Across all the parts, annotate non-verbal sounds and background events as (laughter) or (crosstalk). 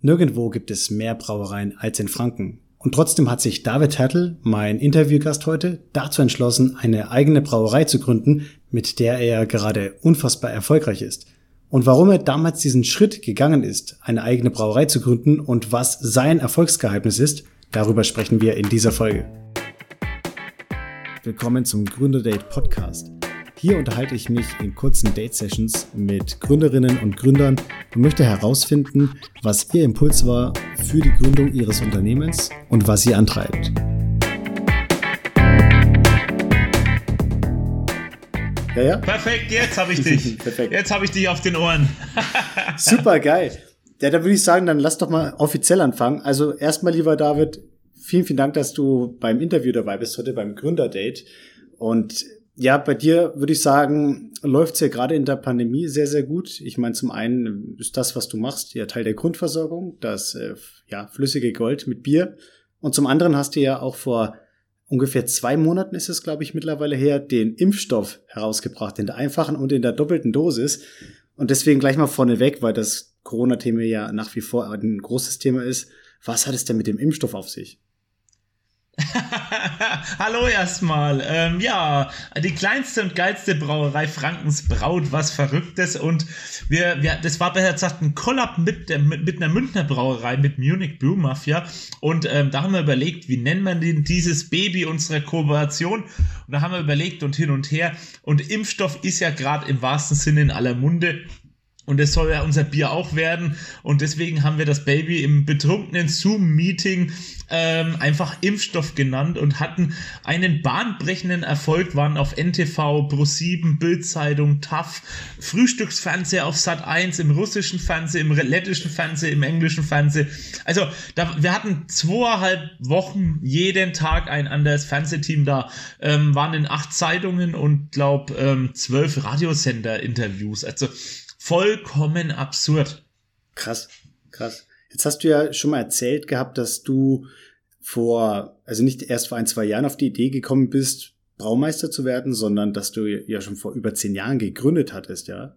Nirgendwo gibt es mehr Brauereien als in Franken. Und trotzdem hat sich David Hertel, mein Interviewgast heute, dazu entschlossen, eine eigene Brauerei zu gründen, mit der er gerade unfassbar erfolgreich ist. Und warum er damals diesen Schritt gegangen ist, eine eigene Brauerei zu gründen und was sein Erfolgsgeheimnis ist, darüber sprechen wir in dieser Folge. Willkommen zum Gründerdate Podcast. Hier unterhalte ich mich in kurzen Date-Sessions mit Gründerinnen und Gründern und möchte herausfinden, was ihr Impuls war für die Gründung ihres Unternehmens und was sie antreibt. Ja, ja? Perfekt, jetzt habe ich (laughs) dich. Perfekt. Jetzt habe ich dich auf den Ohren. (laughs) (laughs) Super geil. Ja, da würde ich sagen, dann lass doch mal offiziell anfangen. Also erstmal, lieber David, vielen, vielen Dank, dass du beim Interview dabei bist, heute beim Gründerdate. Und ja, bei dir würde ich sagen, läuft es ja gerade in der Pandemie sehr, sehr gut. Ich meine, zum einen ist das, was du machst, ja Teil der Grundversorgung, das äh, ja, flüssige Gold mit Bier. Und zum anderen hast du ja auch vor ungefähr zwei Monaten ist es, glaube ich, mittlerweile her, den Impfstoff herausgebracht, in der einfachen und in der doppelten Dosis. Und deswegen gleich mal vorneweg, weil das Corona-Thema ja nach wie vor ein großes Thema ist. Was hat es denn mit dem Impfstoff auf sich? (laughs) Hallo erstmal. Ähm, ja, die kleinste und geilste Brauerei Frankens braut was Verrücktes und wir, wir das war besser gesagt ein Kollab mit, der, mit, mit einer Münchner Brauerei, mit Munich Brew Mafia und ähm, da haben wir überlegt, wie nennt man denn dieses Baby unserer Kooperation? Und da haben wir überlegt und hin und her. Und Impfstoff ist ja gerade im wahrsten Sinne in aller Munde und es soll ja unser Bier auch werden. Und deswegen haben wir das Baby im betrunkenen Zoom-Meeting ähm, einfach Impfstoff genannt und hatten einen bahnbrechenden Erfolg, waren auf NTV, Pro7, Bildzeitung, TAF, Frühstücksfernseher auf Sat 1, im russischen Fernsehen, im lettischen Fernsehen, im englischen Fernsehen. Also da, wir hatten zweieinhalb Wochen jeden Tag ein anderes Fernsehteam da, ähm, waren in acht Zeitungen und glaub ähm, zwölf Radiosender-Interviews. Also vollkommen absurd. Krass, krass. Jetzt hast du ja schon mal erzählt gehabt, dass du vor, also nicht erst vor ein, zwei Jahren auf die Idee gekommen bist, Braumeister zu werden, sondern dass du ja schon vor über zehn Jahren gegründet hattest, ja?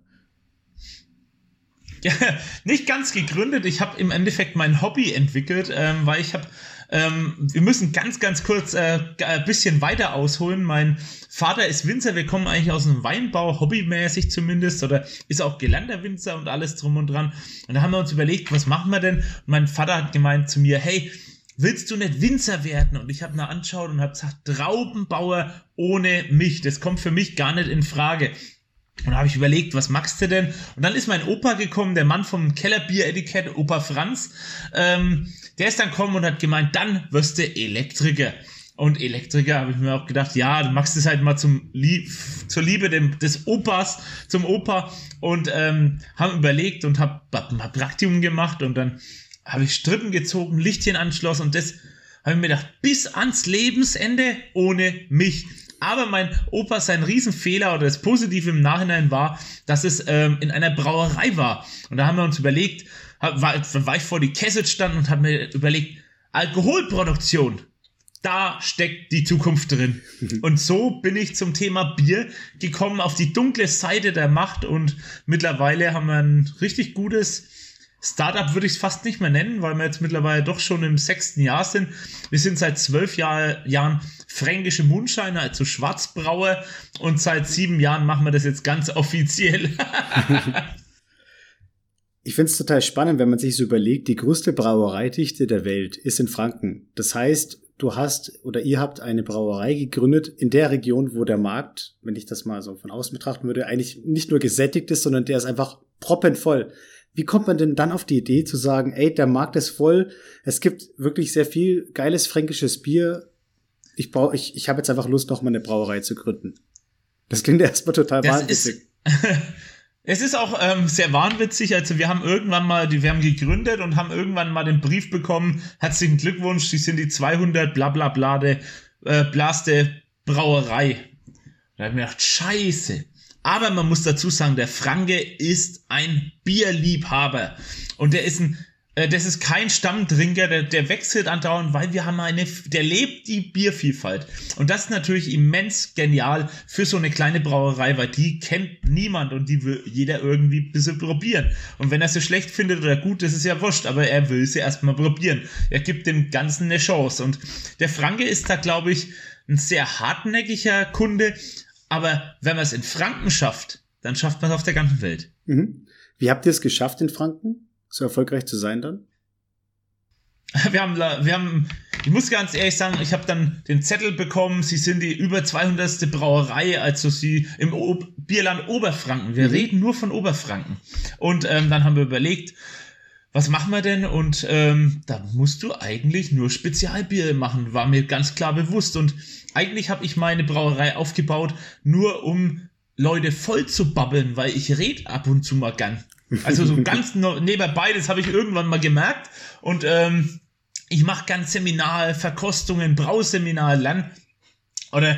Ja, (laughs) nicht ganz gegründet. Ich habe im Endeffekt mein Hobby entwickelt, ähm, weil ich habe ähm, wir müssen ganz, ganz kurz äh, ein bisschen weiter ausholen. Mein Vater ist Winzer, wir kommen eigentlich aus dem Weinbau, hobbymäßig zumindest, oder ist auch gelernter Winzer und alles drum und dran. Und da haben wir uns überlegt, was machen wir denn? Und mein Vater hat gemeint zu mir, hey, willst du nicht Winzer werden? Und ich habe mir angeschaut und habe gesagt, Traubenbauer ohne mich. Das kommt für mich gar nicht in Frage. Und da habe ich überlegt, was machst du denn? Und dann ist mein Opa gekommen, der Mann vom Kellerbier-Etikett, Opa Franz. Ähm, der ist dann gekommen und hat gemeint, dann wirst du Elektriker. Und Elektriker habe ich mir auch gedacht, ja, du machst es halt mal zum Lie zur Liebe dem, des Opas, zum Opa. Und ähm, haben überlegt und habe hab mal Praktikum gemacht und dann habe ich Strippen gezogen, Lichtchen anschlossen und das habe ich mir gedacht, bis ans Lebensende ohne mich. Aber mein Opa, sein Riesenfehler oder das Positive im Nachhinein war, dass es ähm, in einer Brauerei war. Und da haben wir uns überlegt, war, war ich vor die Kessel stand und habe mir überlegt, Alkoholproduktion, da steckt die Zukunft drin. (laughs) Und so bin ich zum Thema Bier gekommen, auf die dunkle Seite der Macht und mittlerweile haben wir ein richtig gutes Startup würde ich es fast nicht mehr nennen, weil wir jetzt mittlerweile doch schon im sechsten Jahr sind. Wir sind seit zwölf Jahr, Jahren fränkische Mundscheiner, also Schwarzbrauer, und seit sieben Jahren machen wir das jetzt ganz offiziell. (laughs) ich finde es total spannend, wenn man sich so überlegt, die größte Brauereidichte der Welt ist in Franken. Das heißt, du hast oder ihr habt eine Brauerei gegründet in der Region, wo der Markt, wenn ich das mal so von außen betrachten würde, eigentlich nicht nur gesättigt ist, sondern der ist einfach proppenvoll. Wie kommt man denn dann auf die Idee zu sagen, ey, der Markt ist voll, es gibt wirklich sehr viel geiles fränkisches Bier. Ich brauche, ich, ich habe jetzt einfach Lust, noch mal eine Brauerei zu gründen. Das klingt erstmal total das wahnwitzig. (laughs) es ist auch ähm, sehr wahnwitzig. Also wir haben irgendwann mal, wir haben gegründet und haben irgendwann mal den Brief bekommen. Herzlichen Glückwunsch, Sie sind die 200 bla bla bla de, äh, blaste Brauerei. Da habe ich mir gedacht, scheiße. Aber man muss dazu sagen, der Franke ist ein Bierliebhaber. Und der ist ein das ist kein Stammtrinker, der, der wechselt andauernd, weil wir haben eine, der lebt die Biervielfalt. Und das ist natürlich immens genial für so eine kleine Brauerei, weil die kennt niemand und die will jeder irgendwie ein bisschen probieren. Und wenn er sie schlecht findet oder gut, das ist ja wurscht, aber er will sie erstmal probieren. Er gibt dem Ganzen eine Chance. Und der Franke ist da, glaube ich, ein sehr hartnäckiger Kunde, aber wenn man es in Franken schafft, dann schafft man es auf der ganzen Welt. Mhm. Wie habt ihr es geschafft in Franken? So erfolgreich zu sein dann? Wir haben, wir haben, ich muss ganz ehrlich sagen, ich habe dann den Zettel bekommen, sie sind die über 200. Brauerei, also sie im o Bierland Oberfranken. Wir mhm. reden nur von Oberfranken. Und ähm, dann haben wir überlegt, was machen wir denn? Und ähm, da musst du eigentlich nur Spezialbier machen, war mir ganz klar bewusst. Und eigentlich habe ich meine Brauerei aufgebaut, nur um Leute voll zu babbeln, weil ich red ab und zu mal gern. Also so (laughs) ganz nebenbei, das habe ich irgendwann mal gemerkt. Und ähm, ich mache ganz Seminar, Verkostungen, Brauseminar, Lern oder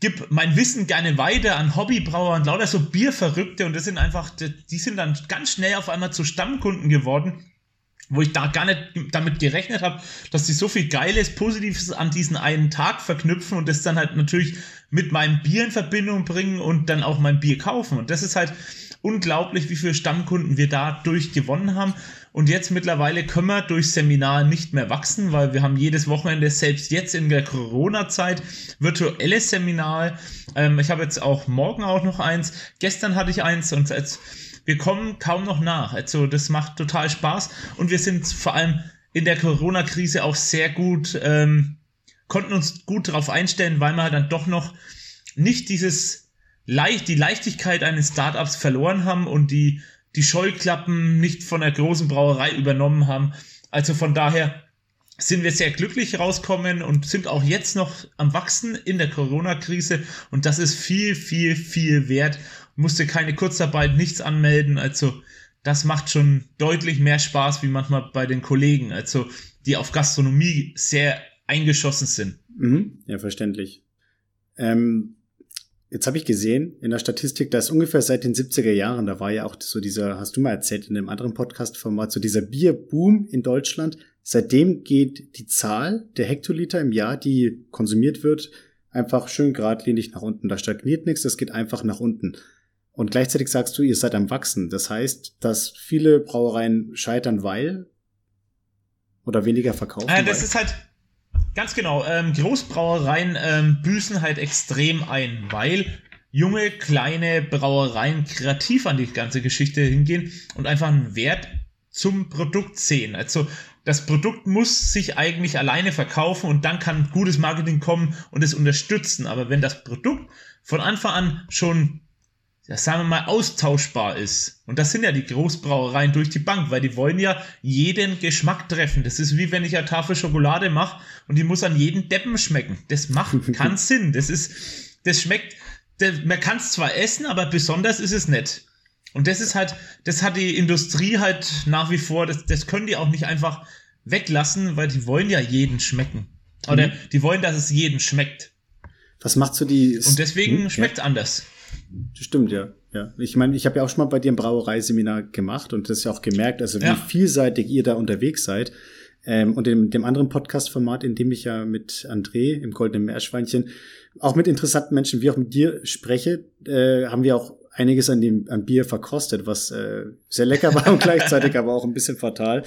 gib mein Wissen gerne weiter an Hobbybrauer und lauter so Bierverrückte und das sind einfach, die sind dann ganz schnell auf einmal zu Stammkunden geworden, wo ich da gar nicht damit gerechnet habe, dass die so viel Geiles, Positives an diesen einen Tag verknüpfen und das dann halt natürlich mit meinem Bier in Verbindung bringen und dann auch mein Bier kaufen. Und das ist halt, unglaublich, wie viele Stammkunden wir dadurch gewonnen haben. Und jetzt mittlerweile können wir durch Seminar nicht mehr wachsen, weil wir haben jedes Wochenende, selbst jetzt in der Corona-Zeit, virtuelles Seminar. Ähm, ich habe jetzt auch morgen auch noch eins. Gestern hatte ich eins und jetzt, wir kommen kaum noch nach. Also das macht total Spaß und wir sind vor allem in der Corona-Krise auch sehr gut, ähm, konnten uns gut darauf einstellen, weil wir dann doch noch nicht dieses leicht, die Leichtigkeit eines Startups verloren haben und die, die Scheuklappen nicht von der großen Brauerei übernommen haben. Also von daher sind wir sehr glücklich rauskommen und sind auch jetzt noch am Wachsen in der Corona-Krise und das ist viel, viel, viel wert. Musste keine Kurzarbeit, nichts anmelden, also das macht schon deutlich mehr Spaß wie manchmal bei den Kollegen, also die auf Gastronomie sehr eingeschossen sind. Mhm, ja, verständlich. Ähm, Jetzt habe ich gesehen in der Statistik, dass ungefähr seit den 70er Jahren, da war ja auch so dieser, hast du mal erzählt in einem anderen Podcast-Format, so dieser Bierboom in Deutschland. Seitdem geht die Zahl der Hektoliter im Jahr, die konsumiert wird, einfach schön geradlinig nach unten. Da stagniert nichts, das geht einfach nach unten. Und gleichzeitig sagst du, ihr seid am Wachsen. Das heißt, dass viele Brauereien scheitern, weil oder weniger verkaufen. Äh, das weil. ist halt, Ganz genau. Ähm, Großbrauereien ähm, büßen halt extrem ein, weil junge, kleine Brauereien kreativ an die ganze Geschichte hingehen und einfach einen Wert zum Produkt sehen. Also das Produkt muss sich eigentlich alleine verkaufen und dann kann gutes Marketing kommen und es unterstützen. Aber wenn das Produkt von Anfang an schon ja, sagen wir mal, austauschbar ist. Und das sind ja die Großbrauereien durch die Bank, weil die wollen ja jeden Geschmack treffen. Das ist wie wenn ich eine Tafel Schokolade mache und die muss an jeden Deppen schmecken. Das macht (laughs) keinen Sinn. Das ist, das schmeckt, das, man kann es zwar essen, aber besonders ist es nicht. Und das ist halt, das hat die Industrie halt nach wie vor, das, das können die auch nicht einfach weglassen, weil die wollen ja jeden schmecken. Oder mhm. die wollen, dass es jeden schmeckt. Was macht so die... Und deswegen hm? schmeckt ja. anders. Stimmt, ja. Ja, ich meine, ich habe ja auch schon mal bei dir ein Brauereiseminar gemacht und das ja auch gemerkt, also wie ja. vielseitig ihr da unterwegs seid. Ähm, und in dem anderen Podcast-Format, in dem ich ja mit André im Goldenen Meerschweinchen auch mit interessanten Menschen wie auch mit dir spreche, äh, haben wir auch einiges an dem an Bier verkostet, was äh, sehr lecker war und gleichzeitig (laughs) aber auch ein bisschen fatal.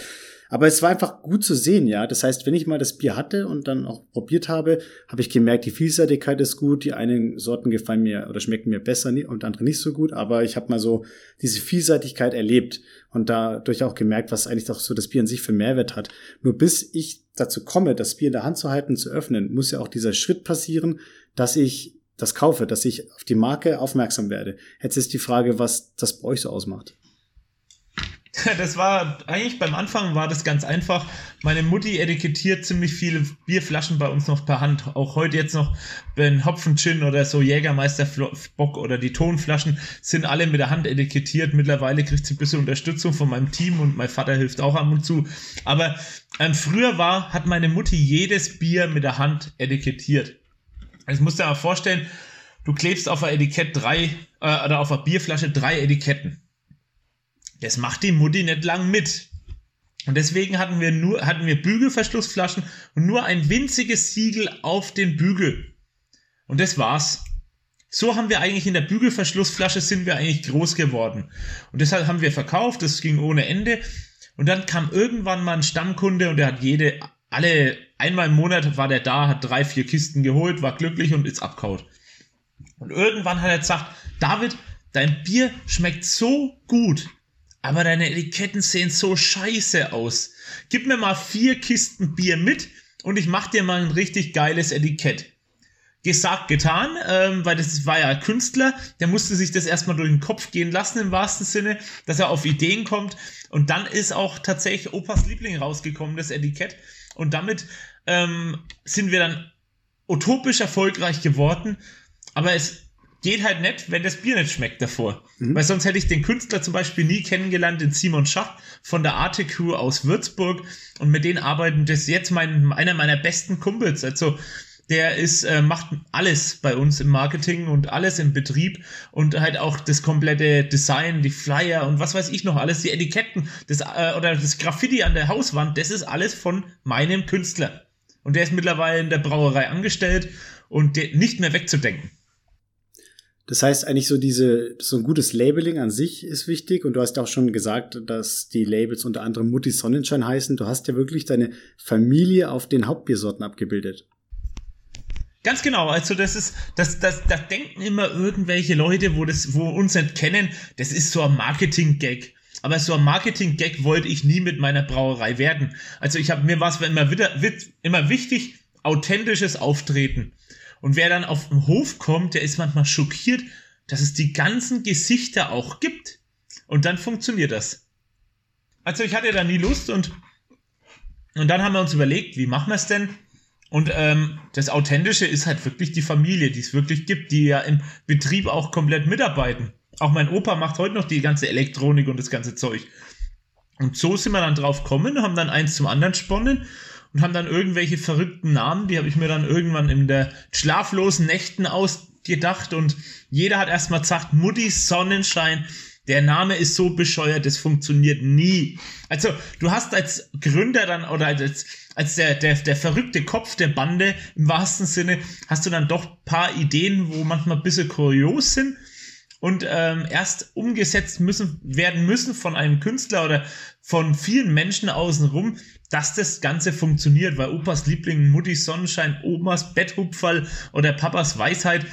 Aber es war einfach gut zu sehen, ja. Das heißt, wenn ich mal das Bier hatte und dann auch probiert habe, habe ich gemerkt, die Vielseitigkeit ist gut. Die einen Sorten gefallen mir oder schmecken mir besser und andere nicht so gut. Aber ich habe mal so diese Vielseitigkeit erlebt und dadurch auch gemerkt, was eigentlich doch so das Bier an sich für Mehrwert hat. Nur bis ich dazu komme, das Bier in der Hand zu halten, zu öffnen, muss ja auch dieser Schritt passieren, dass ich das kaufe, dass ich auf die Marke aufmerksam werde. Jetzt ist die Frage, was das bei euch so ausmacht. (laughs) Das war eigentlich beim Anfang war das ganz einfach. Meine Mutti etikettiert ziemlich viele Bierflaschen bei uns noch per Hand. Auch heute jetzt noch, wenn Hopfen Gin oder so Jägermeister Bock oder die Tonflaschen sind alle mit der Hand etikettiert. Mittlerweile kriegt sie ein bisschen Unterstützung von meinem Team und mein Vater hilft auch ab und zu. Aber ähm, früher war, hat meine Mutti jedes Bier mit der Hand etikettiert. Also musst dir mal vorstellen, du klebst auf ein Etikett drei äh, oder auf einer Bierflasche drei Etiketten. Das macht die Mutti nicht lang mit. Und deswegen hatten wir nur, hatten wir Bügelverschlussflaschen und nur ein winziges Siegel auf den Bügel. Und das war's. So haben wir eigentlich in der Bügelverschlussflasche sind wir eigentlich groß geworden. Und deshalb haben wir verkauft, das ging ohne Ende. Und dann kam irgendwann mal ein Stammkunde und der hat jede, alle, einmal im Monat war der da, hat drei, vier Kisten geholt, war glücklich und ist abkaut. Und irgendwann hat er gesagt, David, dein Bier schmeckt so gut, aber deine Etiketten sehen so scheiße aus. Gib mir mal vier Kisten Bier mit und ich mach dir mal ein richtig geiles Etikett. Gesagt, getan, ähm, weil das war ja Künstler, der musste sich das erstmal durch den Kopf gehen lassen im wahrsten Sinne, dass er auf Ideen kommt. Und dann ist auch tatsächlich Opas Liebling rausgekommen, das Etikett. Und damit ähm, sind wir dann utopisch erfolgreich geworden, aber es geht halt nicht, wenn das Bier nicht schmeckt davor. Mhm. Weil sonst hätte ich den Künstler zum Beispiel nie kennengelernt, den Simon Schach von der Arte Crew aus Würzburg und mit denen arbeiten das jetzt mein, einer meiner besten Kumpels. Also der ist, äh, macht alles bei uns im Marketing und alles im Betrieb und halt auch das komplette Design, die Flyer und was weiß ich noch alles, die Etiketten das, äh, oder das Graffiti an der Hauswand, das ist alles von meinem Künstler. Und der ist mittlerweile in der Brauerei angestellt und der, nicht mehr wegzudenken. Das heißt eigentlich so diese, so ein gutes Labeling an sich ist wichtig und du hast auch schon gesagt, dass die Labels unter anderem Mutti Sonnenschein heißen. Du hast ja wirklich deine Familie auf den Hauptbiersorten abgebildet. Ganz genau, also das ist, das, das, da denken immer irgendwelche Leute, wo das, wo uns nicht kennen, das ist so ein Marketing-Gag. Aber so ein Marketing-Gag wollte ich nie mit meiner Brauerei werden. Also ich habe mir was immer wieder, immer wichtig, authentisches Auftreten. Und wer dann auf den Hof kommt, der ist manchmal schockiert, dass es die ganzen Gesichter auch gibt. Und dann funktioniert das. Also ich hatte da nie Lust und, und dann haben wir uns überlegt, wie machen wir es denn? Und ähm, das Authentische ist halt wirklich die Familie, die es wirklich gibt, die ja im Betrieb auch komplett mitarbeiten. Auch mein Opa macht heute noch die ganze Elektronik und das ganze Zeug. Und so sind wir dann drauf gekommen, haben dann eins zum anderen sponnen und haben dann irgendwelche verrückten Namen, die habe ich mir dann irgendwann in der schlaflosen Nächten ausgedacht und jeder hat erstmal gesagt, Mutti Sonnenschein, der Name ist so bescheuert, das funktioniert nie. Also, du hast als Gründer dann oder als als der, der, der verrückte Kopf der Bande im wahrsten Sinne, hast du dann doch paar Ideen, wo manchmal ein bisschen kurios sind und ähm, erst umgesetzt müssen, werden müssen von einem Künstler oder von vielen Menschen außenrum, dass das Ganze funktioniert, weil Opas Liebling, Mutti Sonnenschein, Omas Betthupferl oder Papas Weisheit,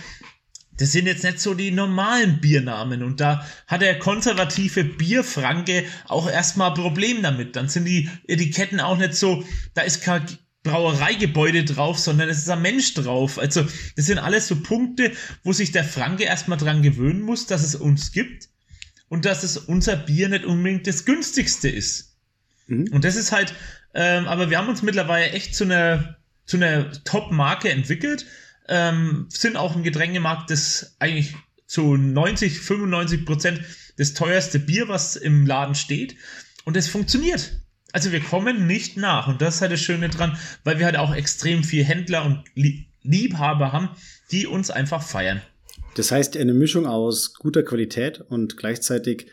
das sind jetzt nicht so die normalen Biernamen und da hat der konservative Bierfranke auch erstmal Problem damit. Dann sind die Etiketten auch nicht so, da ist kein Brauereigebäude drauf, sondern es ist ein Mensch drauf. Also das sind alles so Punkte, wo sich der Franke erstmal dran gewöhnen muss, dass es uns gibt und dass es unser Bier nicht unbedingt das günstigste ist. Mhm. Und das ist halt, ähm, aber wir haben uns mittlerweile echt zu einer, zu einer Top-Marke entwickelt ähm, sind auch ein Getränkemarkt, das eigentlich zu 90, 95 Prozent das teuerste Bier, was im Laden steht. Und es funktioniert. Also wir kommen nicht nach. Und das ist halt das Schöne dran, weil wir halt auch extrem viel Händler und Liebhaber haben, die uns einfach feiern. Das heißt, eine Mischung aus guter Qualität und gleichzeitig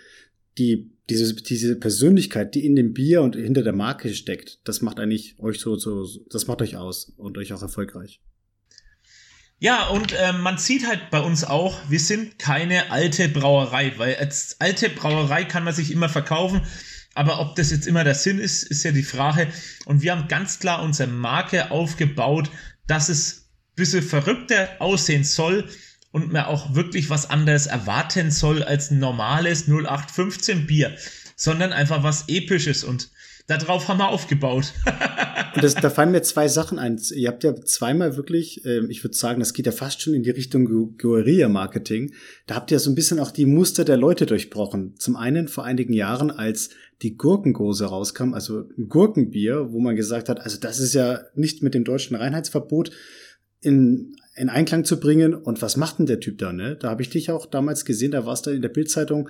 die, diese, diese Persönlichkeit, die in dem Bier und hinter der Marke steckt, das macht eigentlich euch so, so, das macht euch aus und euch auch erfolgreich. Ja, und äh, man sieht halt bei uns auch, wir sind keine alte Brauerei, weil als alte Brauerei kann man sich immer verkaufen. Aber ob das jetzt immer der Sinn ist, ist ja die Frage. Und wir haben ganz klar unsere Marke aufgebaut, dass es ein bisschen verrückter aussehen soll und man auch wirklich was anderes erwarten soll als ein normales 0815 Bier, sondern einfach was Episches. Und Darauf haben wir aufgebaut. Und das, da fallen mir zwei Sachen ein. Ihr habt ja zweimal wirklich, äh, ich würde sagen, das geht ja fast schon in die Richtung Guerilla-Marketing. Da habt ihr so ein bisschen auch die Muster der Leute durchbrochen. Zum einen vor einigen Jahren, als die Gurkengose rauskam, also ein Gurkenbier, wo man gesagt hat, also das ist ja nicht mit dem deutschen Reinheitsverbot in, in Einklang zu bringen. Und was macht denn der Typ da, ne? Da habe ich dich auch damals gesehen, da warst du in der Bildzeitung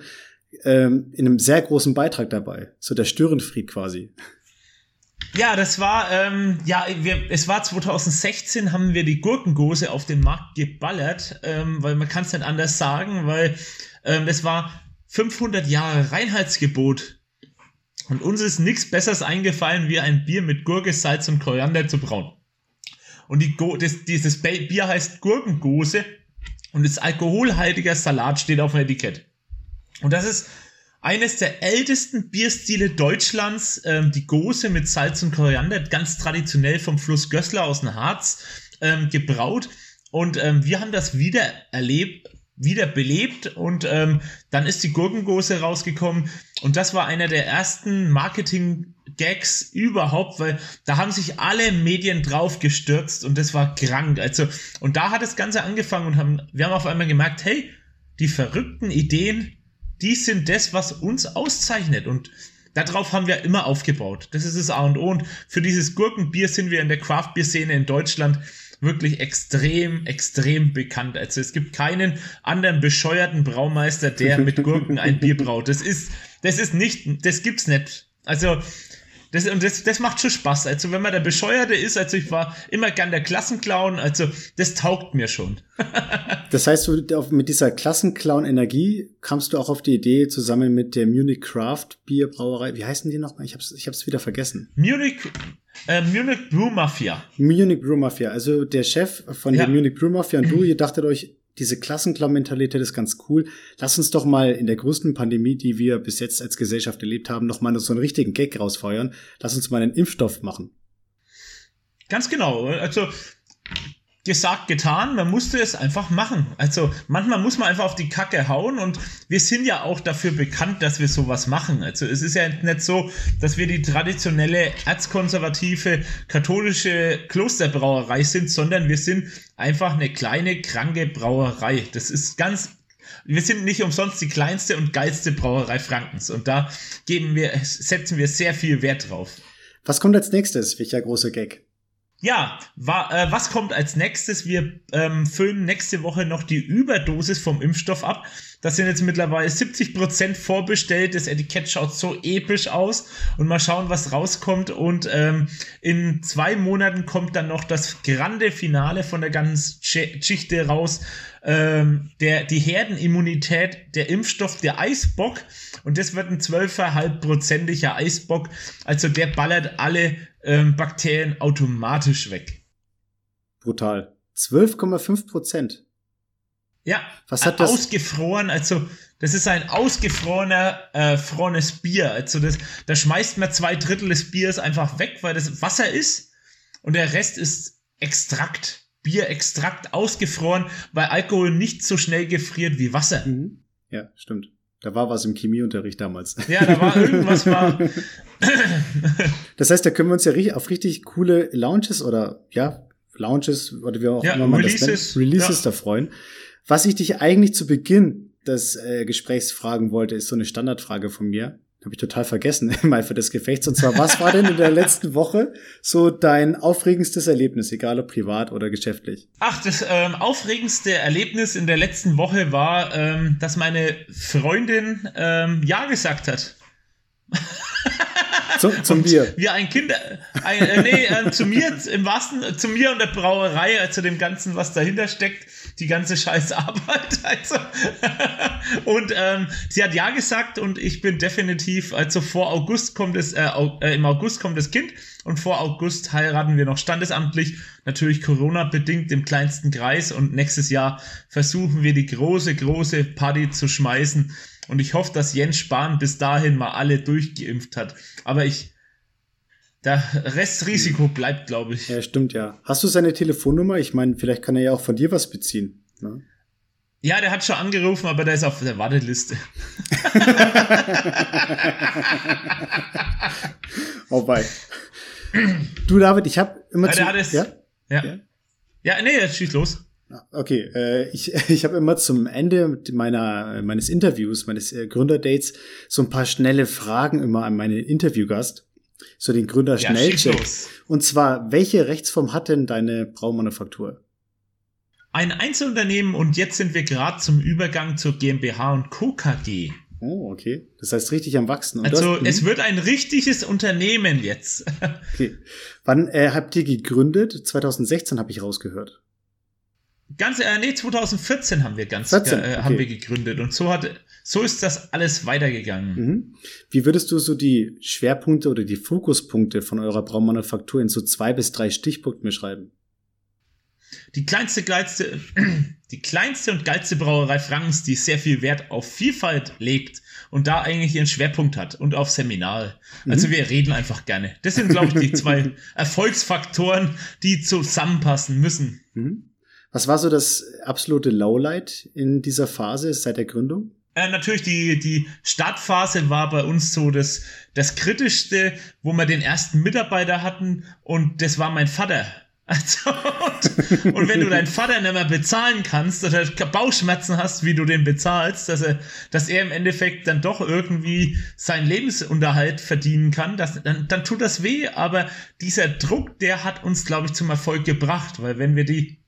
ähm, in einem sehr großen Beitrag dabei. So der Störenfried quasi. Ja, das war, ähm, ja, wir, es war 2016, haben wir die Gurkengose auf den Markt geballert, ähm, weil man kann es nicht anders sagen, weil ähm, es war 500 Jahre Reinheitsgebot. Und uns ist nichts Besseres eingefallen, wie ein Bier mit Gurke, Salz und Koriander zu brauen. Und die Go das, dieses Bier heißt Gurkengose und ist alkoholhaltiger Salat, steht auf dem Etikett. Und das ist eines der ältesten Bierstile Deutschlands, ähm, die Gose mit Salz und Koriander, ganz traditionell vom Fluss Gößler aus dem Harz ähm, gebraut. Und ähm, wir haben das wieder erlebt, wieder belebt und ähm, dann ist die Gurkengose rausgekommen und das war einer der ersten Marketing-Gags überhaupt, weil da haben sich alle Medien drauf gestürzt und das war krank. Also und da hat das Ganze angefangen und haben wir haben auf einmal gemerkt, hey, die verrückten Ideen, die sind das, was uns auszeichnet und darauf haben wir immer aufgebaut. Das ist das A und O und für dieses Gurkenbier sind wir in der Craft-Bier-Szene in Deutschland wirklich extrem, extrem bekannt. Also es gibt keinen anderen bescheuerten Braumeister, der (laughs) mit Gurken ein Bier braut. Das ist, das ist nicht, das gibt's nicht. Also, das, und das, das macht schon Spaß. Also, wenn man der Bescheuerte ist, also ich war immer gern der Klassenclown, also das taugt mir schon. (laughs) das heißt, du, mit dieser Klassenclown-Energie kamst du auch auf die Idee, zusammen mit der Munich Craft Bierbrauerei, wie heißen die nochmal? Ich hab's, ich hab's wieder vergessen. Munich, äh, Munich Brew Mafia. Munich Brew Mafia. Also der Chef von ja. der Munich Brew Mafia und du, (clears throat) ihr dachtet euch, diese Klassenklau-Mentalität ist ganz cool. Lass uns doch mal in der größten Pandemie, die wir bis jetzt als Gesellschaft erlebt haben, noch mal so einen richtigen Gag rausfeuern. Lass uns mal einen Impfstoff machen. Ganz genau. Also gesagt, getan, man musste es einfach machen. Also manchmal muss man einfach auf die Kacke hauen und wir sind ja auch dafür bekannt, dass wir sowas machen. Also es ist ja nicht so, dass wir die traditionelle erzkonservative katholische Klosterbrauerei sind, sondern wir sind einfach eine kleine, kranke Brauerei. Das ist ganz wir sind nicht umsonst die kleinste und geilste Brauerei Frankens und da geben wir, setzen wir sehr viel Wert drauf. Was kommt als nächstes? Welcher große Gag? Ja, wa, äh, was kommt als nächstes? Wir ähm, füllen nächste Woche noch die Überdosis vom Impfstoff ab. Das sind jetzt mittlerweile 70% vorbestellt. Das Etikett schaut so episch aus. Und mal schauen, was rauskommt. Und ähm, in zwei Monaten kommt dann noch das grande Finale von der ganzen Geschichte raus. Ähm, der, die Herdenimmunität, der Impfstoff, der Eisbock. Und das wird ein 12,5-prozentiger Eisbock. Also der ballert alle ähm, Bakterien automatisch weg. Brutal. 12,5 Prozent. Ja, was hat das? Ausgefroren, also das ist ein ausgefrorener, äh, frones Bier. Also das, da schmeißt man zwei Drittel des Biers einfach weg, weil das Wasser ist und der Rest ist Extrakt. Bierextrakt ausgefroren, weil Alkohol nicht so schnell gefriert wie Wasser. Mhm. Ja, stimmt. Da war was im Chemieunterricht damals. Ja, da war irgendwas (laughs) war. das heißt, da können wir uns ja auf richtig coole Launches oder ja, Launches oder wie auch ja, immer man Releases, das nennt, Releases ja. da freuen. Was ich dich eigentlich zu Beginn des äh, Gesprächs fragen wollte, ist so eine Standardfrage von mir. Habe ich total vergessen im Eifer des Gefechts. Und zwar, was war denn in der letzten Woche so dein aufregendstes Erlebnis, egal ob privat oder geschäftlich? Ach, das ähm, aufregendste Erlebnis in der letzten Woche war, ähm, dass meine Freundin ähm, Ja gesagt hat. Zu, zum Bier. Wir ein Kind, ein, äh, nee, äh, zu mir, im wahrsten, zu mir und der Brauerei, also dem Ganzen, was dahinter steckt, die ganze scheiß Arbeit. (laughs) Also. und ähm, sie hat ja gesagt und ich bin definitiv, also vor August kommt es, äh, äh, im August kommt das Kind und vor August heiraten wir noch standesamtlich, natürlich Corona-bedingt im kleinsten Kreis und nächstes Jahr versuchen wir die große, große Party zu schmeißen und ich hoffe, dass Jens Spahn bis dahin mal alle durchgeimpft hat. Aber ich, der Restrisiko bleibt, glaube ich. Ja, stimmt, ja. Hast du seine Telefonnummer? Ich meine, vielleicht kann er ja auch von dir was beziehen. Ne? Ja, der hat schon angerufen, aber der ist auf der Warteliste. (laughs) oh bei. Du, David, ich habe immer ja, zu, es, ja? ja? Ja. Ja, nee, jetzt schieß los. Okay, äh, ich, (laughs) ich habe immer zum Ende meiner meines Interviews, meines äh, Gründerdates so ein paar schnelle Fragen immer an meinen Interviewgast, so den Gründer ja, Schnellcheck. Und zwar, welche Rechtsform hat denn deine Braumanufaktur? Ein Einzelunternehmen und jetzt sind wir gerade zum Übergang zur GmbH und Co. KG. Oh, okay. Das heißt richtig am Wachsen. Und also hast, es wird ein richtiges Unternehmen jetzt. (laughs) okay. Wann äh, habt ihr gegründet? 2016 habe ich rausgehört. Ganz, äh, nee, 2014 haben wir ganz, 14, äh, okay. haben wir gegründet und so hat, so ist das alles weitergegangen. Mhm. Wie würdest du so die Schwerpunkte oder die Fokuspunkte von eurer Braumanufaktur in so zwei bis drei Stichpunkten beschreiben? Die kleinste, geilste, (clears throat) die kleinste und geilste Brauerei Frankens, die sehr viel Wert auf Vielfalt legt und da eigentlich ihren Schwerpunkt hat und auf Seminare. Also mhm. wir reden einfach gerne. Das sind, glaube ich, die (laughs) zwei Erfolgsfaktoren, die zusammenpassen müssen. Mhm. Was war so das absolute Lowlight in dieser Phase seit der Gründung? Äh, natürlich, die, die Startphase war bei uns so das, das Kritischste, wo wir den ersten Mitarbeiter hatten und das war mein Vater. (laughs) Also, und, und, wenn du deinen Vater nicht mehr bezahlen kannst oder Bauchschmerzen hast, wie du den bezahlst, dass er, dass er im Endeffekt dann doch irgendwie seinen Lebensunterhalt verdienen kann, das, dann, dann tut das weh. Aber dieser Druck, der hat uns, glaube ich, zum Erfolg gebracht, weil wenn wir die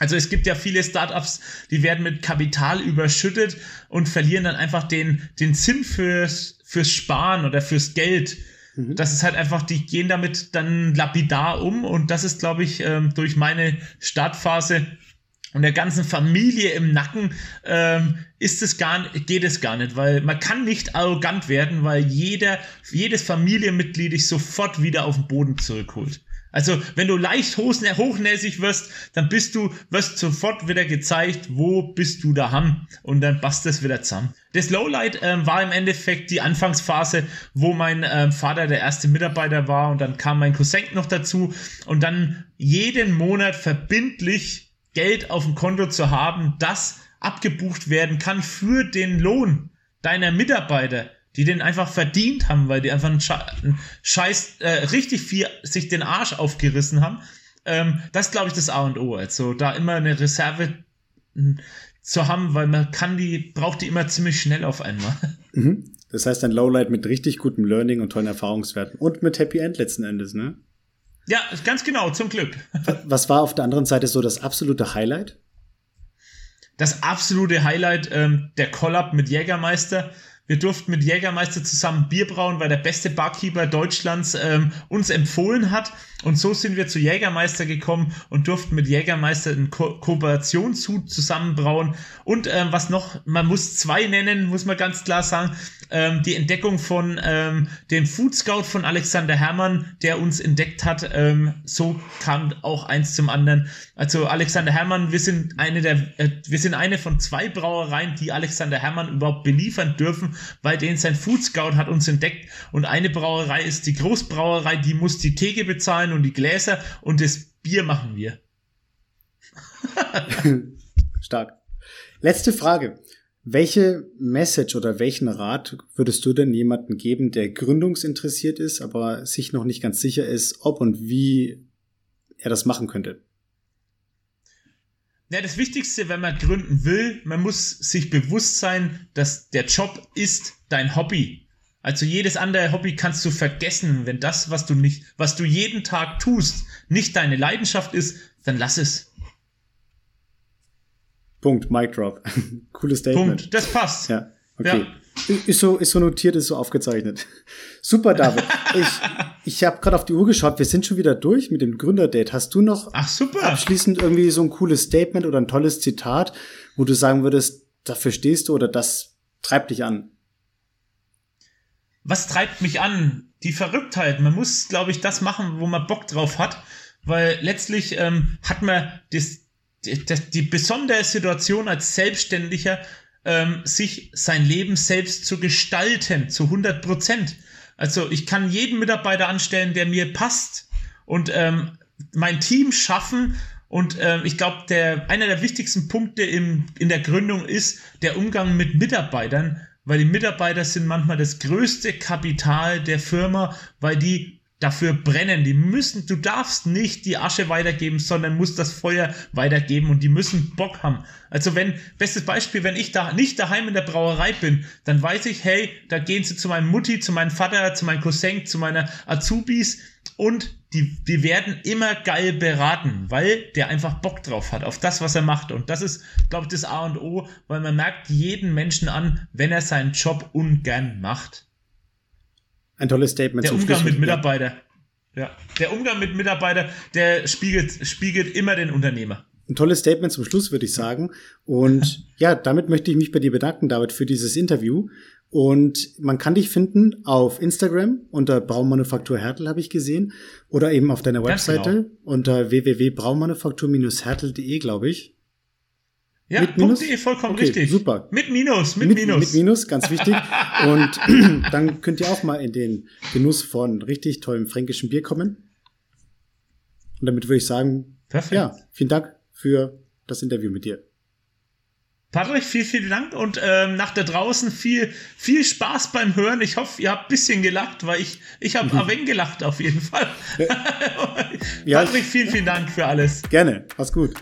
also es gibt ja viele Startups, die werden mit Kapital überschüttet und verlieren dann einfach den, den Sinn fürs, fürs Sparen oder fürs Geld. Mhm. Das ist halt einfach, die gehen damit dann lapidar um und das ist, glaube ich, ähm, durch meine Startphase und der ganzen Familie im Nacken ähm, ist es gar, geht es gar nicht, weil man kann nicht arrogant werden, weil jeder, jedes Familienmitglied dich sofort wieder auf den Boden zurückholt. Also, wenn du leicht hochnäsig wirst, dann bist du, wirst sofort wieder gezeigt, wo bist du daheim und dann passt es wieder zusammen. Das Lowlight ähm, war im Endeffekt die Anfangsphase, wo mein ähm, Vater der erste Mitarbeiter war und dann kam mein Cousin noch dazu und dann jeden Monat verbindlich Geld auf dem Konto zu haben, das abgebucht werden kann für den Lohn deiner Mitarbeiter die den einfach verdient haben, weil die einfach einen, Scheiß, äh, richtig viel sich den Arsch aufgerissen haben. Ähm, das ist, glaube ich, das A und O. Also da immer eine Reserve hm, zu haben, weil man kann die, braucht die immer ziemlich schnell auf einmal. (laughs) Mhm. Das heißt ein Lowlight mit richtig gutem Learning und tollen Erfahrungswerten und mit Happy End letzten Endes, ne? Ja, ganz genau, zum Glück. (laughs) Was war auf der anderen Seite so das absolute Highlight? Das absolute Highlight, ähm, der Collab mit Jägermeister. Wir durften mit Jägermeister zusammen Bier brauen, weil der beste Barkeeper Deutschlands ähm, uns empfohlen hat. Und so sind wir zu Jägermeister gekommen und durften mit Jägermeister einen Ko Kooperationshut zusammenbrauen. Und ähm, was noch, man muss zwei nennen, muss man ganz klar sagen, ähm, die Entdeckung von ähm, dem Food Scout von Alexander Herrmann, der uns entdeckt hat. Ähm, so kam auch eins zum anderen. Also Alexander Herrmann, wir sind eine der, äh, wir sind eine von zwei Brauereien, die Alexander Herrmann überhaupt beliefern dürfen, weil den sein Food Scout hat uns entdeckt. Und eine Brauerei ist die Großbrauerei, die muss die Theke bezahlen und die Gläser und das Bier machen wir. (laughs) Stark. Letzte Frage. Welche Message oder welchen Rat würdest du denn jemandem geben, der gründungsinteressiert ist, aber sich noch nicht ganz sicher ist, ob und wie er das machen könnte? Ja, das Wichtigste, wenn man gründen will, man muss sich bewusst sein, dass der Job ist dein Hobby. Also jedes andere Hobby kannst du vergessen, wenn das, was du nicht, was du jeden Tag tust, nicht deine Leidenschaft ist, dann lass es. Punkt, Mic Drop. (laughs) Cooles Statement. Punkt, das passt. Ja, okay. Ja. Ist so, ist so notiert, ist so aufgezeichnet. Super, David. ich ich habe gerade auf die Uhr geschaut, wir sind schon wieder durch mit dem Gründerdate. Hast du noch Ach, super. abschließend irgendwie so ein cooles Statement oder ein tolles Zitat, wo du sagen würdest, dafür stehst du oder das treibt dich an? was treibt mich an? Die Verrücktheit. Man muss, glaube ich, das machen, wo man Bock drauf hat, weil letztlich ähm, hat man das, die, die besondere Situation als Selbstständiger, ähm, sich sein Leben selbst zu gestalten, zu 100 Prozent. Also ich kann jeden Mitarbeiter anstellen, der mir passt und ähm, mein Team schaffen. Und ähm, ich glaube, der einer der wichtigsten Punkte im, in der Gründung ist der Umgang mit Mitarbeitern weil die Mitarbeiter sind manchmal das größte Kapital der Firma, weil die dafür brennen. Die müssen, du darfst nicht die Asche weitergeben, sondern musst das Feuer weitergeben und die müssen Bock haben. Also wenn, bestes Beispiel, wenn ich da nicht daheim in der Brauerei bin, dann weiß ich, hey, da gehen sie zu meinem Mutti, zu meinem Vater, zu meinem Cousin, zu meiner Azubis und die, die werden immer geil beraten, weil der einfach Bock drauf hat, auf das, was er macht. Und das ist, glaube ich, das A und O, weil man merkt jeden Menschen an, wenn er seinen Job ungern macht. Ein tolles Statement. Der Umgang mit Mitarbeiter. Ja. Der Umgang mit Mitarbeiter, der spiegelt, spiegelt immer den Unternehmer. ein tolles Statement zum Schluss, würde ich sagen. Und (laughs) ja, damit möchte ich mich bei dir bedanken, David, für dieses Interview. Und man kann dich finden auf Instagram unter Braumanufaktur Hertel, habe ich gesehen. Oder eben auf deiner Webseite genau. unter www.braumanufaktur-hertel.de, glaube ich. Ja, mit Minus? .de vollkommen okay, richtig. Super. Mit Minus, mit, mit Minus. Mit Minus, ganz wichtig. (laughs) Und (clears throat) dann könnt ihr auch mal in den Genuss von richtig tollem fränkischen Bier kommen. Und damit würde ich sagen, Perfekt. ja, vielen Dank für das Interview mit dir. Patrick, vielen, vielen Dank und ähm, nach da draußen viel, viel Spaß beim Hören. Ich hoffe, ihr habt ein bisschen gelacht, weil ich, ich habe mhm. wenig gelacht auf jeden Fall. ja, (laughs) Patrick, vielen, vielen Dank für alles. Gerne, mach's gut.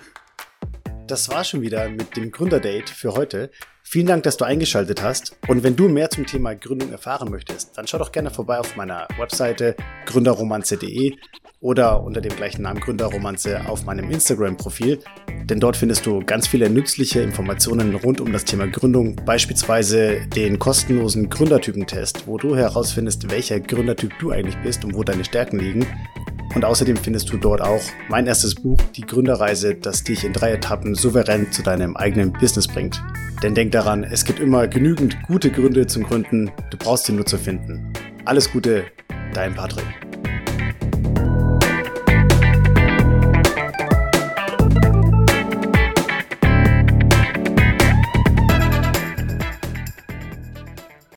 Das war schon wieder mit dem Gründerdate für heute. Vielen Dank, dass du eingeschaltet hast. Und wenn du mehr zum Thema Gründung erfahren möchtest, dann schau doch gerne vorbei auf meiner Webseite gründerromanze.de oder unter dem gleichen Namen Gründerromanze auf meinem Instagram-Profil. Denn dort findest du ganz viele nützliche Informationen rund um das Thema Gründung, beispielsweise den kostenlosen Gründertypentest, wo du herausfindest, welcher Gründertyp du eigentlich bist und wo deine Stärken liegen. Und außerdem findest du dort auch mein erstes Buch, Die Gründerreise, das dich in drei Etappen souverän zu deinem eigenen Business bringt. Denn denk daran, es gibt immer genügend gute Gründe zum Gründen, du brauchst sie nur zu finden. Alles Gute, dein Patrick.